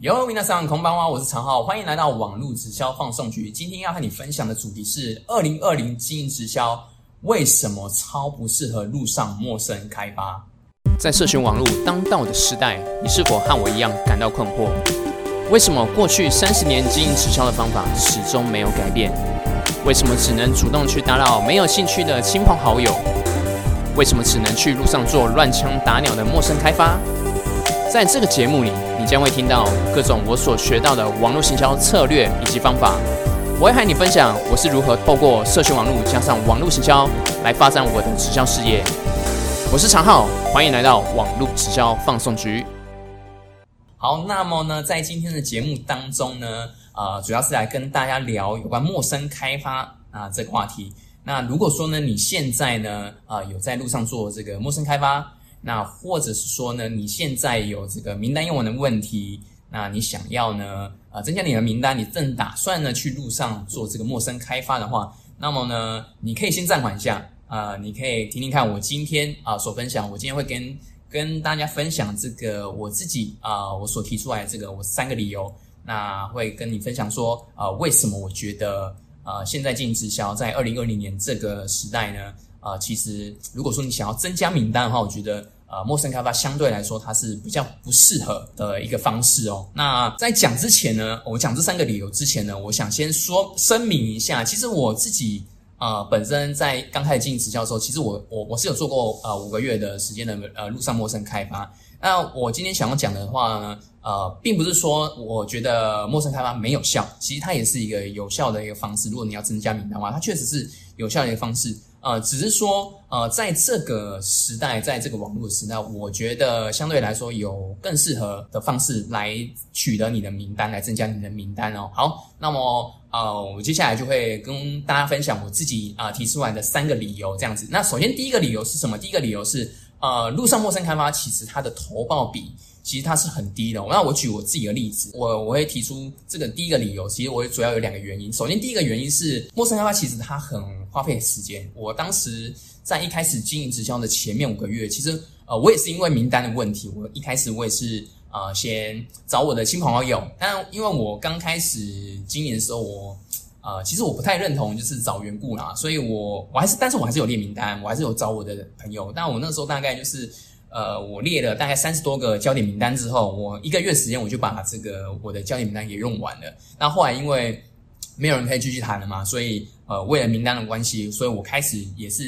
有皆さんこんばんは，我是常浩，欢迎来到网络直销放送局。今天要和你分享的主题是二零二零经营直销为什么超不适合路上陌生开发？在社群网络当道的时代，你是否和我一样感到困惑？为什么过去三十年经营直销的方法始终没有改变？为什么只能主动去打扰没有兴趣的亲朋好友？为什么只能去路上做乱枪打鸟的陌生开发？ 在这个节目里，你将会听到各种我所学到的网络行销策略以及方法。我会和你分享我是如何透过社群网络加上网络行销来发展我的直销事业。我是常浩，欢迎来到网络直销放送局。好，那么呢，在今天的节目当中呢，呃，主要是来跟大家聊有关陌生开发啊这个话题。那如果说呢，你现在呢，呃，有在路上做这个陌生开发？那或者是说呢，你现在有这个名单用完的问题，那你想要呢，呃，增加你的名单，你正打算呢去路上做这个陌生开发的话，那么呢，你可以先暂缓一下，啊，你可以听听看我今天啊所分享，我今天会跟跟大家分享这个我自己啊我所提出来这个我三个理由，那会跟你分享说啊为什么我觉得啊现在进行直销在二零二零年这个时代呢？啊，其实如果说你想要增加名单的话，我觉得呃，陌生开发相对来说它是比较不适合的一个方式哦。那在讲之前呢，我讲这三个理由之前呢，我想先说声明一下，其实我自己啊，本身在刚开始经营直销的时候，其实我我我是有做过呃五个月的时间的呃路上陌生开发。那我今天想要讲的话呢，呃，并不是说我觉得陌生开发没有效，其实它也是一个有效的一个方式。如果你要增加名单的话，它确实是有效的一个方式。呃，只是说，呃，在这个时代，在这个网络时代，我觉得相对来说有更适合的方式来取得你的名单，来增加你的名单哦。好，那么呃，我接下来就会跟大家分享我自己啊提出来的三个理由，这样子。那首先第一个理由是什么？第一个理由是，呃，路上陌生开发其实它的投报比。其实它是很低的。那我举我自己的例子，我我会提出这个第一个理由。其实我主要有两个原因。首先，第一个原因是陌生开发其实它很花费时间。我当时在一开始经营直销的前面五个月，其实呃我也是因为名单的问题，我一开始我也是呃先找我的亲朋好友。但因为我刚开始经营的时候，我呃其实我不太认同就是找缘故啦，所以我我还是但是我还是有列名单，我还是有找我的朋友。但我那时候大概就是。呃，我列了大概三十多个焦点名单之后，我一个月时间我就把这个我的焦点名单给用完了。那后来因为没有人可以继续谈了嘛，所以呃，为了名单的关系，所以我开始也是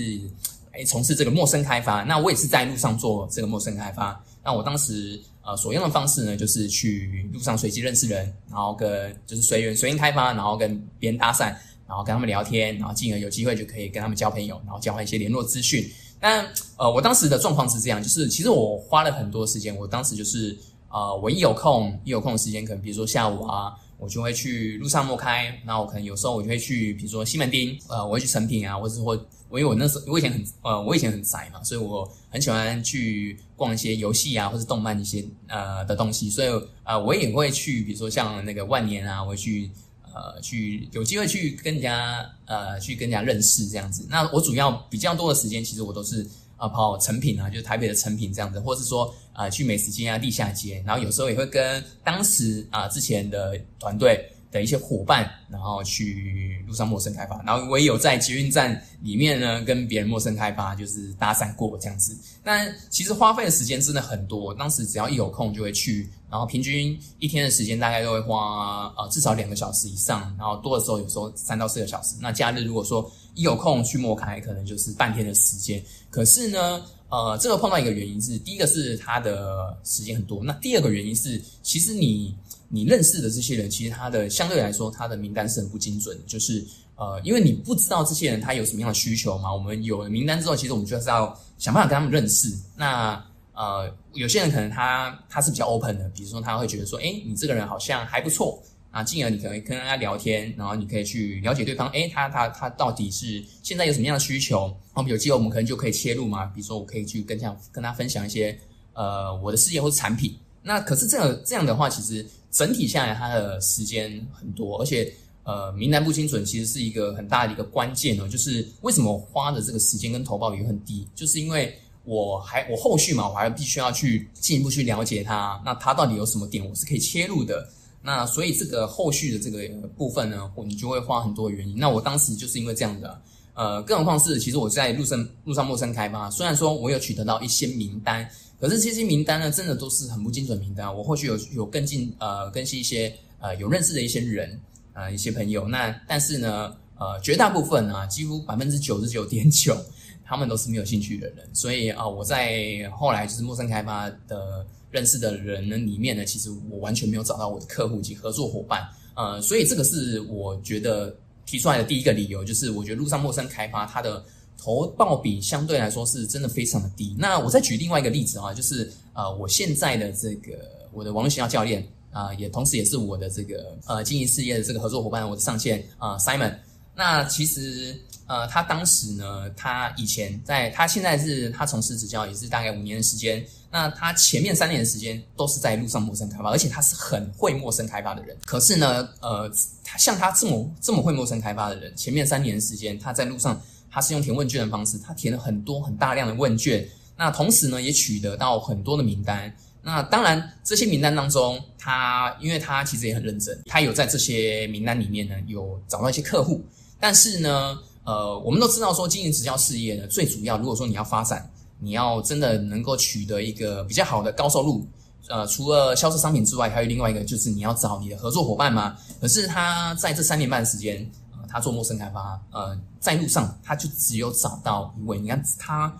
哎从事这个陌生开发。那我也是在路上做这个陌生开发。那我当时呃所用的方式呢，就是去路上随机认识人，然后跟就是随缘随缘开发，然后跟别人搭讪，然后跟他们聊天，然后进而有机会就可以跟他们交朋友，然后交换一些联络资讯。但呃，我当时的状况是这样，就是其实我花了很多时间。我当时就是呃，我一有空，一有空的时间，可能比如说下午啊，我就会去路上摸开。那我可能有时候我就会去，比如说西门町，呃，我会去成品啊，或者是或我因为我那时候我以前很呃，我以前很宅嘛，所以我很喜欢去逛一些游戏啊，或者动漫一些呃的东西。所以呃，我也会去，比如说像那个万年啊，我会去。呃，去有机会去跟人家呃，去跟人家认识这样子。那我主要比较多的时间，其实我都是啊跑成品啊，就是台北的成品这样子，或是说啊去美食街啊、地下街，然后有时候也会跟当时啊之前的团队。的一些伙伴，然后去路上陌生开发，然后我也有在捷运站里面呢跟别人陌生开发，就是搭讪过这样子。但其实花费的时间真的很多，当时只要一有空就会去，然后平均一天的时间大概都会花呃至少两个小时以上，然后多的时候有时候三到四个小时。那假日如果说一有空去陌开，可能就是半天的时间。可是呢，呃，这个碰到一个原因是，第一个是他的时间很多，那第二个原因是，其实你。你认识的这些人，其实他的相对来说，他的名单是很不精准。就是呃，因为你不知道这些人他有什么样的需求嘛。我们有了名单之后，其实我们就是要想办法跟他们认识。那呃，有些人可能他他是比较 open 的，比如说他会觉得说，哎，你这个人好像还不错啊，进而你可以跟他聊天，然后你可以去了解对方，哎，他他他到底是现在有什么样的需求？我们有机会，我们可能就可以切入嘛。比如说，我可以去跟像跟他分享一些呃我的事业或者产品。那可是这样这样的话，其实。整体下来，他的时间很多，而且呃，名单不精准，其实是一个很大的一个关键哦。就是为什么花的这个时间跟投报也很低，就是因为我还我后续嘛，我还必须要去进一步去了解他，那他到底有什么点我是可以切入的。那所以这个后续的这个部分呢，你就会花很多原因。那我当时就是因为这样的，呃，更何况是其实我在路上路上陌生开发，虽然说我有取得到一些名单，可是这些名单呢，真的都是很不精准名单。我后续有有跟进呃，更新一些呃有认识的一些人呃，一些朋友。那但是呢，呃，绝大部分啊，几乎百分之九十九点九，他们都是没有兴趣的人。所以啊，我在后来就是陌生开发的。认识的人呢里面呢，其实我完全没有找到我的客户及合作伙伴，呃，所以这个是我觉得提出来的第一个理由，就是我觉得路上陌生开发它的投报比相对来说是真的非常的低。那我再举另外一个例子啊，就是呃，我现在的这个我的网络营销教练啊，也同时也是我的这个呃经营事业的这个合作伙伴，我的上线啊，Simon。那其实呃，他当时呢，他以前在他现在是他从事职教也是大概五年的时间。那他前面三年的时间都是在路上陌生开发，而且他是很会陌生开发的人。可是呢，呃，他像他这么这么会陌生开发的人，前面三年的时间他在路上，他是用填问卷的方式，他填了很多很大量的问卷。那同时呢，也取得到很多的名单。那当然，这些名单当中，他因为他其实也很认真，他有在这些名单里面呢，有找到一些客户。但是呢，呃，我们都知道说，经营直销事业呢，最主要如果说你要发展。你要真的能够取得一个比较好的高收入，呃，除了销售商品之外，还有另外一个就是你要找你的合作伙伴嘛。可是他在这三年半时间，呃，他做陌生开发，呃，在路上他就只有找到一位。你看他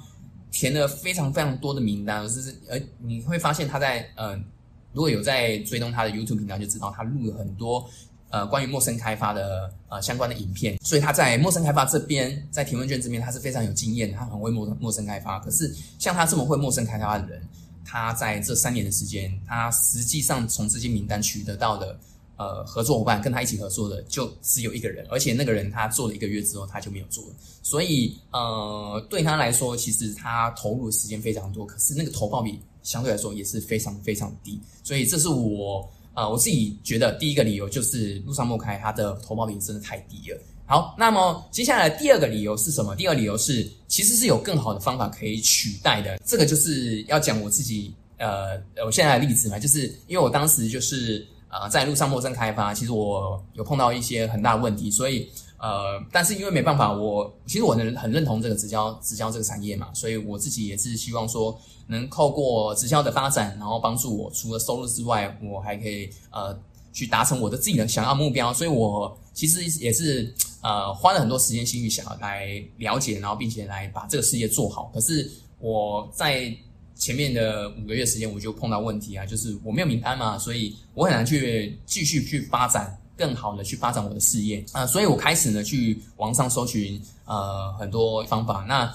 填了非常非常多的名单，就是呃，你会发现他在呃，如果有在追踪他的 YouTube 频道，就知道他录了很多。呃，关于陌生开发的呃相关的影片，所以他在陌生开发这边，在提问卷这边，他是非常有经验，他很会陌陌生开发。可是像他这么会陌生开发的人，他在这三年的时间，他实际上从这些名单取得到的呃合作伙伴，跟他一起合作的就只有一个人，而且那个人他做了一个月之后，他就没有做了。所以呃，对他来说，其实他投入的时间非常多，可是那个投报比相对来说也是非常非常低。所以这是我。啊，我自己觉得第一个理由就是路上莫开它的投保率真的太低了。好，那么接下来第二个理由是什么？第二理由是其实是有更好的方法可以取代的。这个就是要讲我自己呃，我现在的例子嘛，就是因为我当时就是呃在路上陌生开发，其实我有碰到一些很大的问题，所以。呃，但是因为没办法，我其实我很很认同这个直销直销这个产业嘛，所以我自己也是希望说，能透过直销的发展，然后帮助我除了收入之外，我还可以呃去达成我的自己的想要目标。所以我其实也是呃花了很多时间心力想要来了解，然后并且来把这个事业做好。可是我在前面的五个月时间，我就碰到问题啊，就是我没有名单嘛，所以我很难去继续去发展。更好的去发展我的事业啊，所以我开始呢去网上搜寻呃很多方法。那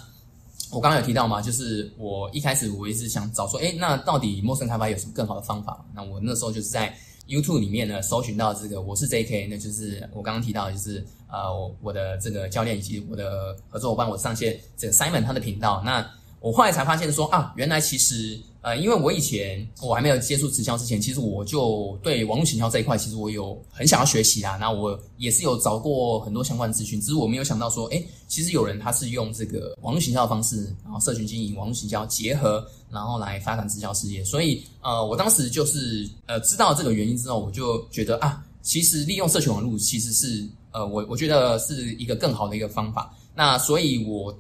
我刚刚有提到嘛，就是我一开始我一直想找说，哎，那到底陌生开发有什么更好的方法？那我那时候就是在 YouTube 里面呢搜寻到这个，我是 JK，那就是我刚刚提到就是呃我的这个教练以及我的合作伙伴，我上线这个 Simon 他的频道。那我后来才发现说啊，原来其实。呃，因为我以前我还没有接触直销之前，其实我就对网络行销这一块，其实我有很想要学习啦。那我也是有找过很多相关资讯，只是我没有想到说，哎，其实有人他是用这个网络行销的方式，然后社群经营、网络行销结合，然后来发展直销事业。所以，呃，我当时就是呃知道这个原因之后，我就觉得啊，其实利用社群网络其实是呃我我觉得是一个更好的一个方法。那所以，我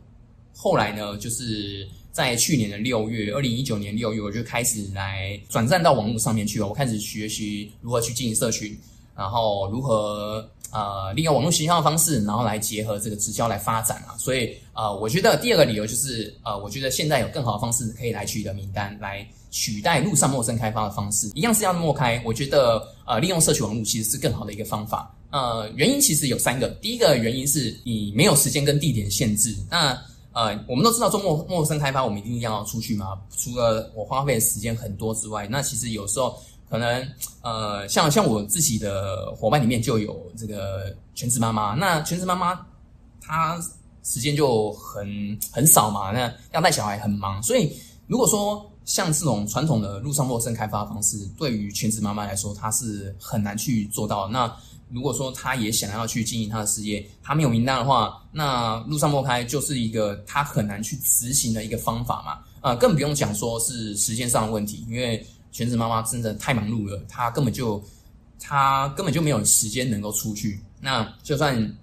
后来呢，就是。在去年的六月，二零一九年六月，我就开始来转战到网络上面去了。我开始学习如何去经营社群，然后如何呃利用网络营销的方式，然后来结合这个直销来发展啊。所以呃，我觉得第二个理由就是呃，我觉得现在有更好的方式可以来取得名单，来取代路上陌生开发的方式，一样是要陌开。我觉得呃，利用社群网络其实是更好的一个方法。呃，原因其实有三个，第一个原因是你没有时间跟地点限制，那。呃，我们都知道做陌陌生开发，我们一定要出去嘛。除了我花费的时间很多之外，那其实有时候可能呃，像像我自己的伙伴里面就有这个全职妈妈。那全职妈妈她时间就很很少嘛，那要带小孩很忙。所以如果说像这种传统的路上陌生开发方式，对于全职妈妈来说，她是很难去做到。那如果说他也想要去经营他的事业，他没有名单的话，那路上摸开就是一个他很难去执行的一个方法嘛。呃，更不用讲说是时间上的问题，因为全职妈妈真的太忙碌了，她根本就她根本就没有时间能够出去。那就算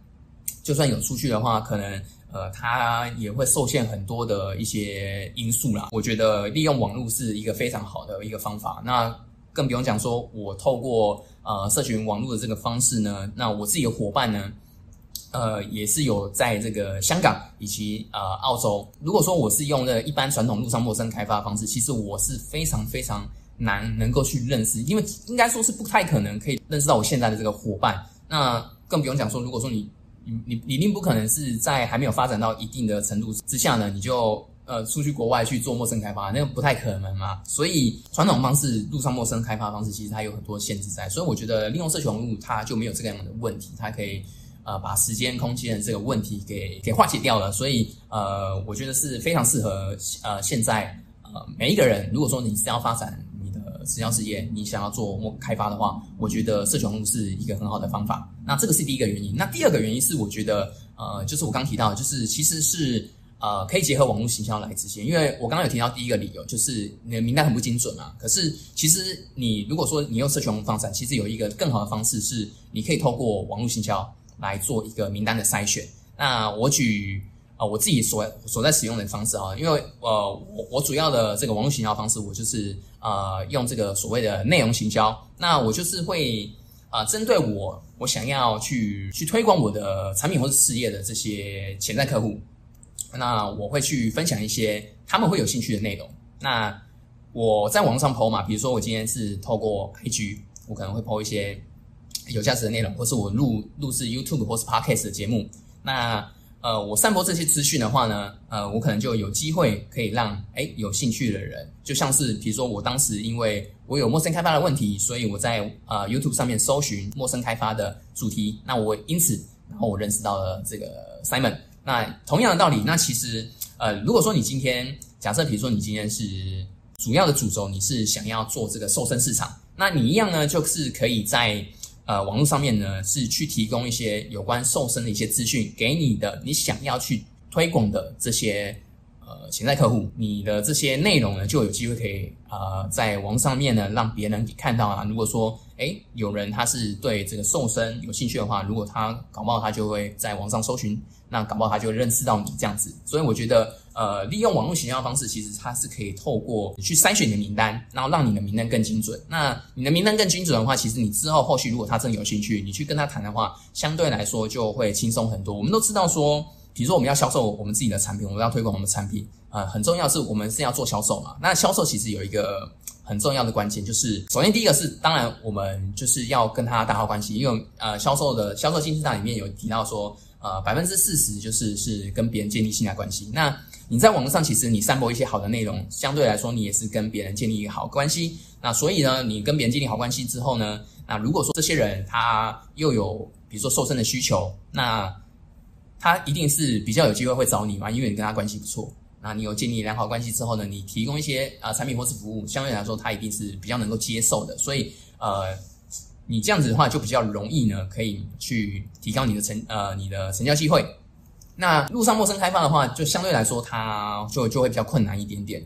就算有出去的话，可能呃，她也会受限很多的一些因素啦。我觉得利用网络是一个非常好的一个方法。那更不用讲说，我透过呃社群网络的这个方式呢，那我自己的伙伴呢。呃，也是有在这个香港以及呃澳洲。如果说我是用的一般传统路上陌生开发方式，其实我是非常非常难能够去认识，因为应该说是不太可能可以认识到我现在的这个伙伴。那更不用讲说，如果说你你你一定不可能是在还没有发展到一定的程度之下呢，你就呃出去国外去做陌生开发，那个不太可能嘛。所以传统方式路上陌生开发方式，其实它有很多限制在。所以我觉得利用社群网络，它就没有这个样的问题，它可以。呃，把时间、空间这个问题给给化解掉了，所以呃，我觉得是非常适合呃现在呃每一个人，如果说你是要发展你的直销事业，你想要做模开发的话，我觉得社群网络是一个很好的方法。那这个是第一个原因。那第二个原因是，我觉得呃，就是我刚提到，就是其实是呃可以结合网络行销来执行。因为我刚刚有提到第一个理由，就是你的名单很不精准嘛。可是其实你如果说你用社群方式，其实有一个更好的方式是，你可以透过网络行销。来做一个名单的筛选。那我举啊我自己所所在使用的方式啊，因为呃我我主要的这个网络行销方式，我就是呃用这个所谓的内容行销。那我就是会啊针对我我想要去去推广我的产品或者事业的这些潜在客户，那我会去分享一些他们会有兴趣的内容。那我在网上 PO 嘛，比如说我今天是透过 IG，我可能会 PO 一些。有价值的内容，或是我录录制 YouTube 或是 Podcast 的节目，那呃，我散播这些资讯的话呢，呃，我可能就有机会可以让哎有兴趣的人，就像是比如说我当时因为我有陌生开发的问题，所以我在呃 YouTube 上面搜寻陌生开发的主题，那我因此然后我认识到了这个 Simon。那同样的道理，那其实呃，如果说你今天假设比如说你今天是主要的主轴，你是想要做这个瘦身市场，那你一样呢，就是可以在呃，网络上面呢是去提供一些有关瘦身的一些资讯给你的，你想要去推广的这些呃潜在客户，你的这些内容呢就有机会可以啊在网上面呢让别人看到啊。如果说哎有人他是对这个瘦身有兴趣的话，如果他搞不好他就会在网上搜寻。那搞不好他就认识到你这样子，所以我觉得，呃，利用网络形销方式，其实它是可以透过去筛选你的名单，然后让你的名单更精准。那你的名单更精准的话，其实你之后后续如果他真的有兴趣，你去跟他谈的话，相对来说就会轻松很多。我们都知道说，比如说我们要销售我们自己的产品，我们要推广我们的产品，呃，很重要是我们是要做销售嘛。那销售其实有一个很重要的关键，就是首先第一个是，当然我们就是要跟他打好关系，因为呃，销售的销售金字塔里面有提到说。呃，百分之四十就是是跟别人建立信赖关系。那你在网络上，其实你散播一些好的内容，相对来说，你也是跟别人建立一个好关系。那所以呢，你跟别人建立好关系之后呢，那如果说这些人他又有比如说瘦身的需求，那他一定是比较有机会会找你嘛，因为你跟他关系不错。那你有建立良好关系之后呢，你提供一些啊产品或是服务，相对来说他一定是比较能够接受的。所以呃。你这样子的话，就比较容易呢，可以去提高你的成呃你的成交机会。那路上陌生开发的话，就相对来说，它就就会比较困难一点点。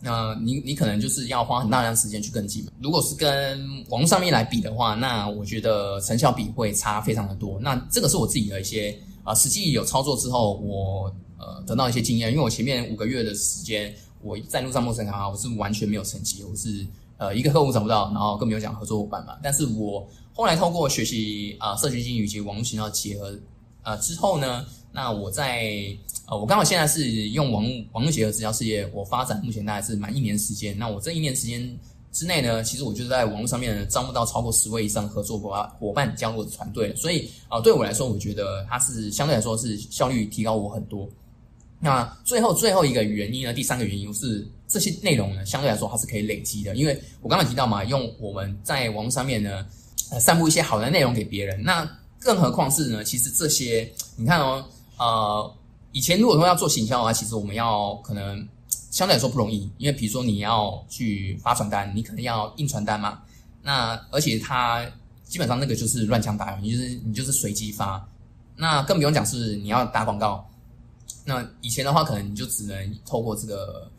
那你你可能就是要花很大量时间去跟进。如果是跟网络上面来比的话，那我觉得成效比会差非常的多。那这个是我自己的一些啊实际有操作之后，我呃得到一些经验。因为我前面五个月的时间，我在路上陌生开发，我是完全没有成绩，我是。呃，一个客户找不到，然后更没有讲合作伙伴嘛。但是我后来透过学习啊，社群经营以及网络营销结合，呃之后呢，那我在呃，我刚好现在是用网络网络结合直销事业，我发展目前大概是满一年时间。那我这一年时间之内呢，其实我就是在网络上面招募到超过十位以上合作伙伴伙伴加入我的团队。所以啊，对我来说，我觉得它是相对来说是效率提高我很多。那最后最后一个原因呢？第三个原因是这些内容呢，相对来说它是可以累积的，因为我刚刚提到嘛，用我们在网络上面呢，呃，散布一些好的内容给别人。那更何况是呢？其实这些你看哦，呃，以前如果说要做行销的话，其实我们要可能相对来说不容易，因为比如说你要去发传单，你可能要印传单嘛。那而且它基本上那个就是乱枪打你就是你就是随机发。那更不用讲是你要打广告。那以前的话，可能你就只能透过这个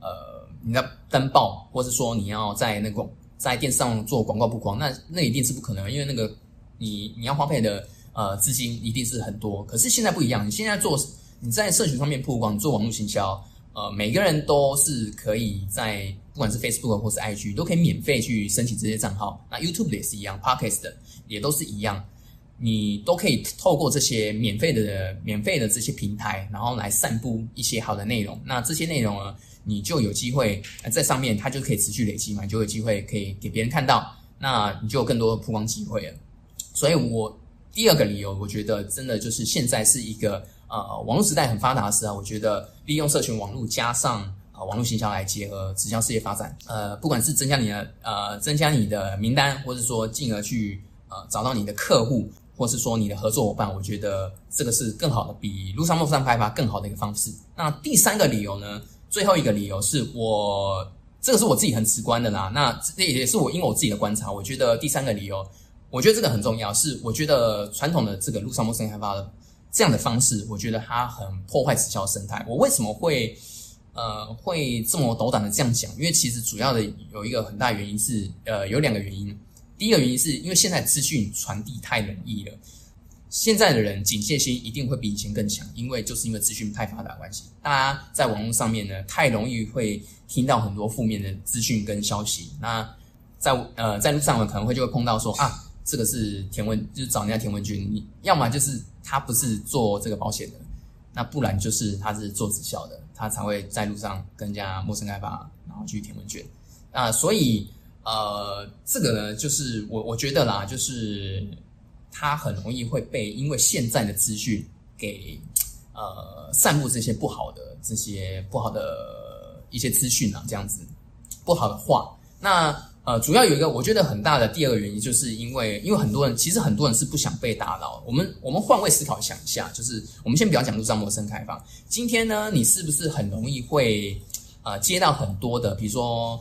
呃你的登报，或是说你要在那个在电视上做广告曝光，那那一定是不可能，因为那个你你要花费的呃资金一定是很多。可是现在不一样，你现在做你在社群上面曝光，做网络行销。呃，每个人都是可以在不管是 Facebook 或是 IG 都可以免费去申请这些账号。那 YouTube 也是一样，Podcast 也都是一样，你都可以透过这些免费的、免费的这些平台，然后来散布一些好的内容。那这些内容呢，你就有机会在上面，它就可以持续累积嘛，你就有机会可以给别人看到，那你就有更多的曝光机会了。所以我第二个理由，我觉得真的就是现在是一个。呃，网络时代很发达的时候，我觉得利用社群网络加上啊网络行销来结合直销事业发展，呃，不管是增加你的呃增加你的名单，或者说进而去呃找到你的客户，或是说你的合作伙伴，我觉得这个是更好的，比路上陌生开发更好的一个方式。那第三个理由呢，最后一个理由是我这个是我自己很直观的啦，那这也是我因为我自己的观察，我觉得第三个理由，我觉得这个很重要，是我觉得传统的这个路上陌生开发的。这样的方式，我觉得它很破坏直销生态。我为什么会呃会这么斗胆的这样讲？因为其实主要的有一个很大原因是，呃，有两个原因。第一个原因是因为现在资讯传递太容易了，现在的人警戒心一定会比以前更强，因为就是因为资讯太发达关系，大家在网络上面呢太容易会听到很多负面的资讯跟消息。那在呃在路上呢可能会就会碰到说啊。这个是田文，就是找人家田文君。你要么就是他不是做这个保险的，那不然就是他是做直销的，他才会在路上跟人家陌生开发，然后去填问卷。啊，所以呃，这个呢，就是我我觉得啦，就是他很容易会被因为现在的资讯给呃散布这些不好的这些不好的一些资讯啊，这样子不好的话，那。呃，主要有一个我觉得很大的第二个原因，就是因为因为很多人其实很多人是不想被打扰。我们我们换位思考想一下，就是我们先不要讲路上陌生开放。今天呢，你是不是很容易会呃接到很多的，比如说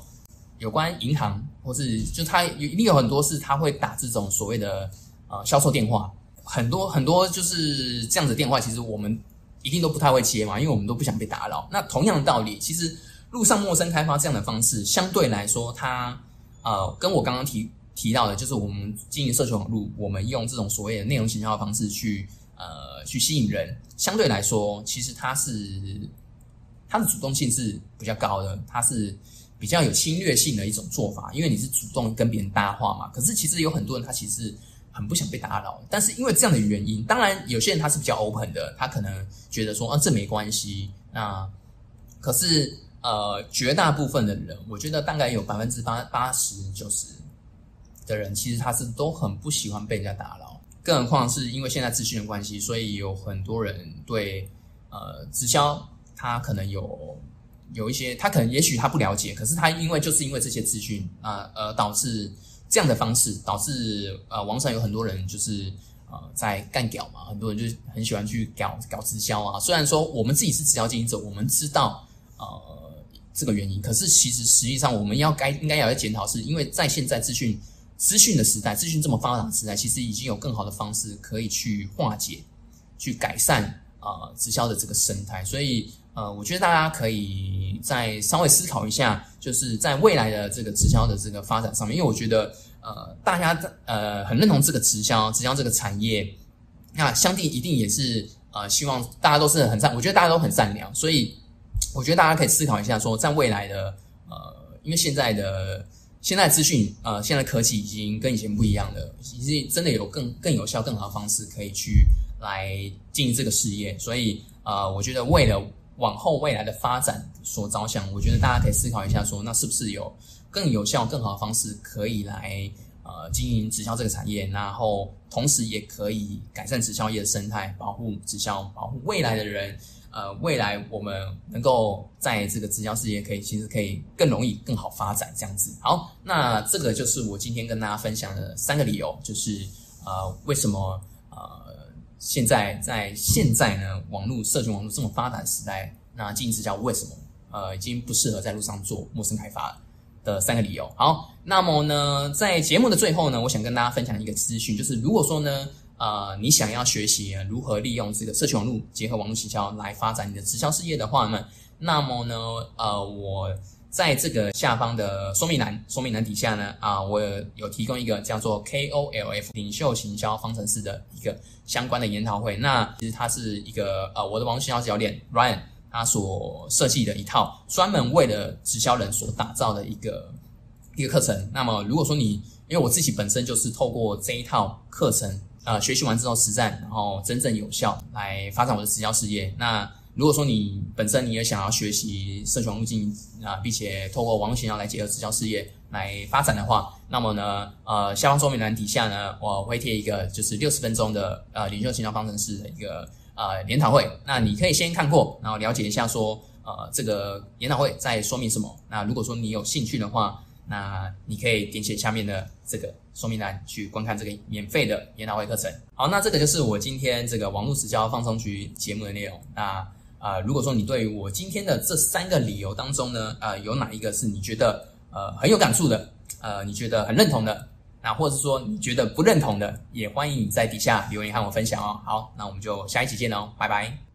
有关银行，或是就他有一定有很多是他会打这种所谓的呃销售电话，很多很多就是这样子电话，其实我们一定都不太会接嘛，因为我们都不想被打扰。那同样的道理，其实路上陌生开发这样的方式，相对来说它。呃，跟我刚刚提提到的，就是我们经营社群网络，我们用这种所谓的内容营销的方式去呃去吸引人，相对来说，其实它是它的主动性是比较高的，它是比较有侵略性的一种做法，因为你是主动跟别人搭话嘛。可是其实有很多人他其实很不想被打扰，但是因为这样的原因，当然有些人他是比较 open 的，他可能觉得说啊这没关系，那可是。呃，绝大部分的人，我觉得大概有百分之八八十九十的人，其实他是都很不喜欢被人家打扰。更何况是因为现在资讯的关系，所以有很多人对呃直销，他可能有有一些，他可能也许他不了解，可是他因为就是因为这些资讯啊，呃，导致这样的方式，导致呃网上有很多人就是呃在干屌嘛，很多人就很喜欢去搞搞直销啊。虽然说我们自己是直销经营者，我们知道呃。这个原因，可是其实实际上我们要该应该要检讨，是因为在现在资讯资讯的时代，资讯这么发达的时代，其实已经有更好的方式可以去化解、去改善啊直销的这个生态。所以呃，我觉得大家可以再稍微思考一下，就是在未来的这个直销的这个发展上面，因为我觉得呃大家呃很认同这个直销直销这个产业，那相对一定也是呃希望大家都是很善，我觉得大家都很善良，所以。我觉得大家可以思考一下，说在未来的呃，因为现在的现在资讯呃，现在科技已经跟以前不一样了，已经真的有更更有效、更好的方式可以去来经营这个事业。所以呃，我觉得为了往后未来的发展所着想，我觉得大家可以思考一下，说那是不是有更有效、更好的方式可以来呃经营直销这个产业，然后同时也可以改善直销业的生态，保护直销，保护未来的人。呃，未来我们能够在这个直销事业可以，其实可以更容易、更好发展这样子。好，那这个就是我今天跟大家分享的三个理由，就是呃，为什么，现在在现在呢，网络社群网络这么发达的时代，那经营直销为什么呃已经不适合在路上做陌生开发的三个理由。好，那么呢，在节目的最后呢，我想跟大家分享一个资讯，就是如果说呢。呃你想要学习如何利用这个社群网络结合网络营销来发展你的直销事业的话呢，那么呢，呃，我在这个下方的说明栏说明栏底下呢，啊，我有提供一个叫做 KOLF 领袖行销方程式的一个相关的研讨会。那其实它是一个呃我的网络营销教练 Ryan 他所设计的一套专门为了直销人所打造的一个一个课程。那么如果说你因为我自己本身就是透过这一套课程，呃，学习完之后实战，然后真正有效来发展我的直销事业。那如果说你本身你也想要学习社群网络经营啊，并且透过网络营销来结合直销事业来发展的话，那么呢，呃，下方说明栏底下呢，我会贴一个就是六十分钟的呃领袖营销方程式的一个呃研讨会。那你可以先看过，然后了解一下说，呃，这个研讨会在说明什么。那如果说你有兴趣的话，那你可以点写下面的这个说明栏去观看这个免费的研讨会课程。好，那这个就是我今天这个网络直销放松局节目的内容。那啊，如果说你对于我今天的这三个理由当中呢，呃，有哪一个是你觉得呃很有感触的，呃，你觉得很认同的，那或者是说你觉得不认同的，也欢迎你在底下留言和我分享哦。好，那我们就下一期见哦，拜拜。